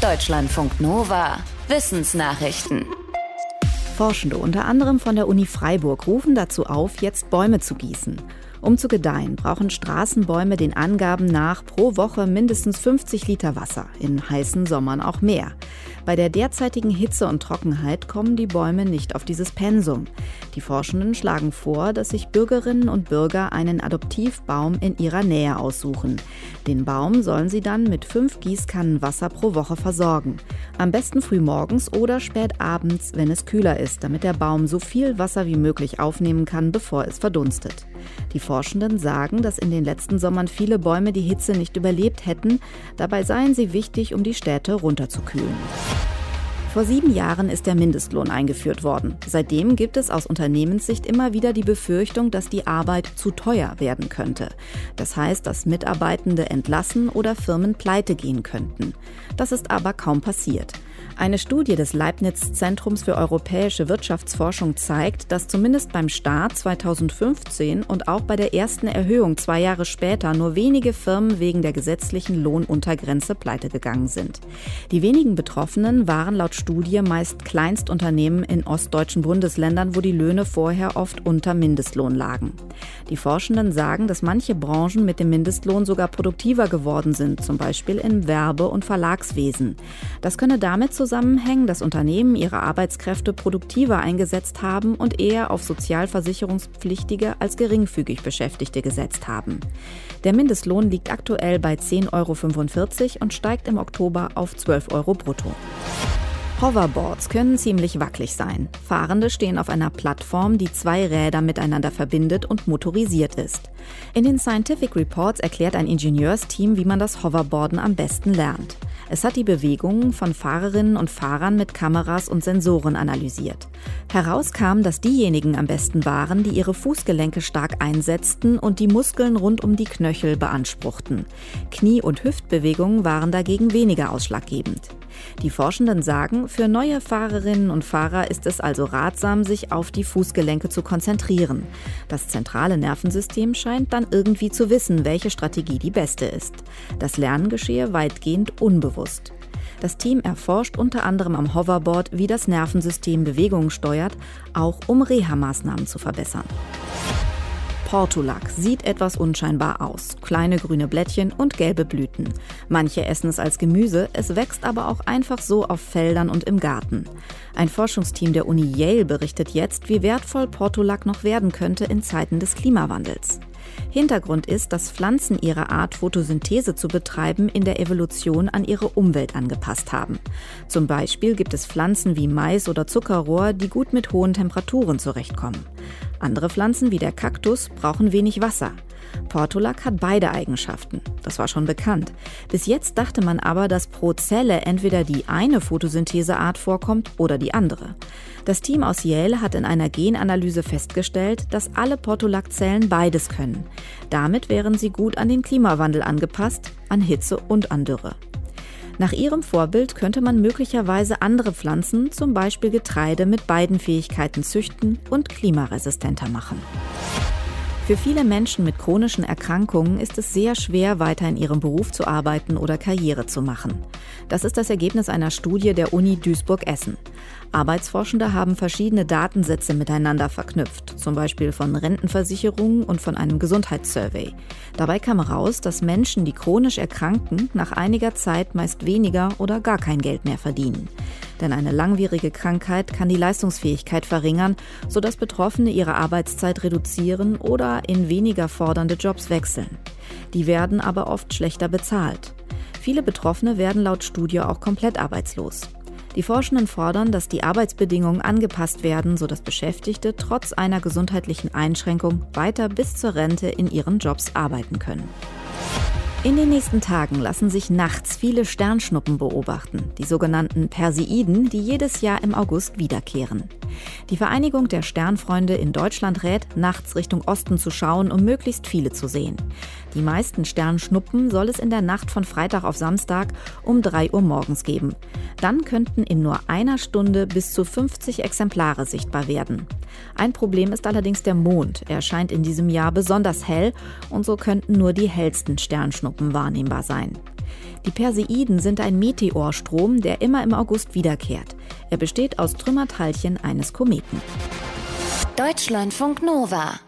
Deutschlandfunk Nova. Wissensnachrichten. Forschende unter anderem von der Uni Freiburg rufen dazu auf, jetzt Bäume zu gießen. Um zu gedeihen, brauchen Straßenbäume den Angaben nach pro Woche mindestens 50 Liter Wasser, in heißen Sommern auch mehr. Bei der derzeitigen Hitze und Trockenheit kommen die Bäume nicht auf dieses Pensum. Die Forschenden schlagen vor, dass sich Bürgerinnen und Bürger einen Adoptivbaum in ihrer Nähe aussuchen. Den Baum sollen sie dann mit fünf Gießkannen Wasser pro Woche versorgen. Am besten früh morgens oder spät abends, wenn es kühler ist, damit der Baum so viel Wasser wie möglich aufnehmen kann, bevor es verdunstet. Die Forschenden sagen, dass in den letzten Sommern viele Bäume die Hitze nicht überlebt hätten. Dabei seien sie wichtig, um die Städte runterzukühlen. Vor sieben Jahren ist der Mindestlohn eingeführt worden. Seitdem gibt es aus Unternehmenssicht immer wieder die Befürchtung, dass die Arbeit zu teuer werden könnte. Das heißt, dass Mitarbeitende entlassen oder Firmen pleite gehen könnten. Das ist aber kaum passiert. Eine Studie des Leibniz Zentrums für europäische Wirtschaftsforschung zeigt, dass zumindest beim Start 2015 und auch bei der ersten Erhöhung zwei Jahre später nur wenige Firmen wegen der gesetzlichen Lohnuntergrenze pleite gegangen sind. Die wenigen Betroffenen waren laut Studie meist Kleinstunternehmen in ostdeutschen Bundesländern, wo die Löhne vorher oft unter Mindestlohn lagen. Die Forschenden sagen, dass manche Branchen mit dem Mindestlohn sogar produktiver geworden sind, zum Beispiel im Werbe- und Verlagswesen. Das könne damit zu zusammenhängen, dass Unternehmen ihre Arbeitskräfte produktiver eingesetzt haben und eher auf Sozialversicherungspflichtige als geringfügig Beschäftigte gesetzt haben. Der Mindestlohn liegt aktuell bei 10,45 Euro und steigt im Oktober auf 12 Euro brutto. Hoverboards können ziemlich wackelig sein. Fahrende stehen auf einer Plattform, die zwei Räder miteinander verbindet und motorisiert ist. In den Scientific Reports erklärt ein Ingenieursteam, wie man das Hoverboarden am besten lernt. Es hat die Bewegungen von Fahrerinnen und Fahrern mit Kameras und Sensoren analysiert. Heraus kam, dass diejenigen am besten waren, die ihre Fußgelenke stark einsetzten und die Muskeln rund um die Knöchel beanspruchten. Knie- und Hüftbewegungen waren dagegen weniger ausschlaggebend. Die Forschenden sagen, für neue Fahrerinnen und Fahrer ist es also ratsam, sich auf die Fußgelenke zu konzentrieren. Das zentrale Nervensystem scheint dann irgendwie zu wissen, welche Strategie die beste ist. Das Lernen geschehe weitgehend unbewusst. Das Team erforscht unter anderem am Hoverboard, wie das Nervensystem Bewegungen steuert, auch um Reha-Maßnahmen zu verbessern. Portulak sieht etwas unscheinbar aus. Kleine grüne Blättchen und gelbe Blüten. Manche essen es als Gemüse, es wächst aber auch einfach so auf Feldern und im Garten. Ein Forschungsteam der Uni Yale berichtet jetzt, wie wertvoll Portulak noch werden könnte in Zeiten des Klimawandels. Hintergrund ist, dass Pflanzen ihre Art, Photosynthese zu betreiben, in der Evolution an ihre Umwelt angepasst haben. Zum Beispiel gibt es Pflanzen wie Mais oder Zuckerrohr, die gut mit hohen Temperaturen zurechtkommen. Andere Pflanzen wie der Kaktus brauchen wenig Wasser. Portulak hat beide Eigenschaften. Das war schon bekannt. Bis jetzt dachte man aber, dass pro Zelle entweder die eine Photosyntheseart vorkommt oder die andere. Das Team aus Yale hat in einer Genanalyse festgestellt, dass alle Portulak-Zellen beides können. Damit wären sie gut an den Klimawandel angepasst, an Hitze und an Dürre. Nach ihrem Vorbild könnte man möglicherweise andere Pflanzen, zum Beispiel Getreide, mit beiden Fähigkeiten züchten und klimaresistenter machen. Für viele Menschen mit chronischen Erkrankungen ist es sehr schwer, weiter in ihrem Beruf zu arbeiten oder Karriere zu machen. Das ist das Ergebnis einer Studie der Uni Duisburg-Essen. Arbeitsforschende haben verschiedene Datensätze miteinander verknüpft, zum Beispiel von Rentenversicherungen und von einem Gesundheitssurvey. Dabei kam heraus, dass Menschen, die chronisch erkranken, nach einiger Zeit meist weniger oder gar kein Geld mehr verdienen. Denn eine langwierige Krankheit kann die Leistungsfähigkeit verringern, sodass Betroffene ihre Arbeitszeit reduzieren oder in weniger fordernde Jobs wechseln. Die werden aber oft schlechter bezahlt. Viele Betroffene werden laut Studie auch komplett arbeitslos. Die Forschenden fordern, dass die Arbeitsbedingungen angepasst werden, sodass Beschäftigte trotz einer gesundheitlichen Einschränkung weiter bis zur Rente in ihren Jobs arbeiten können. In den nächsten Tagen lassen sich nachts viele Sternschnuppen beobachten, die sogenannten Perseiden, die jedes Jahr im August wiederkehren. Die Vereinigung der Sternfreunde in Deutschland rät, nachts Richtung Osten zu schauen, um möglichst viele zu sehen. Die meisten Sternschnuppen soll es in der Nacht von Freitag auf Samstag um 3 Uhr morgens geben. Dann könnten in nur einer Stunde bis zu 50 Exemplare sichtbar werden. Ein Problem ist allerdings der Mond. Er scheint in diesem Jahr besonders hell und so könnten nur die hellsten Sternschnuppen wahrnehmbar sein. Die Perseiden sind ein Meteorstrom, der immer im August wiederkehrt. Er besteht aus Trümmerteilchen eines Kometen. Deutschlandfunk Nova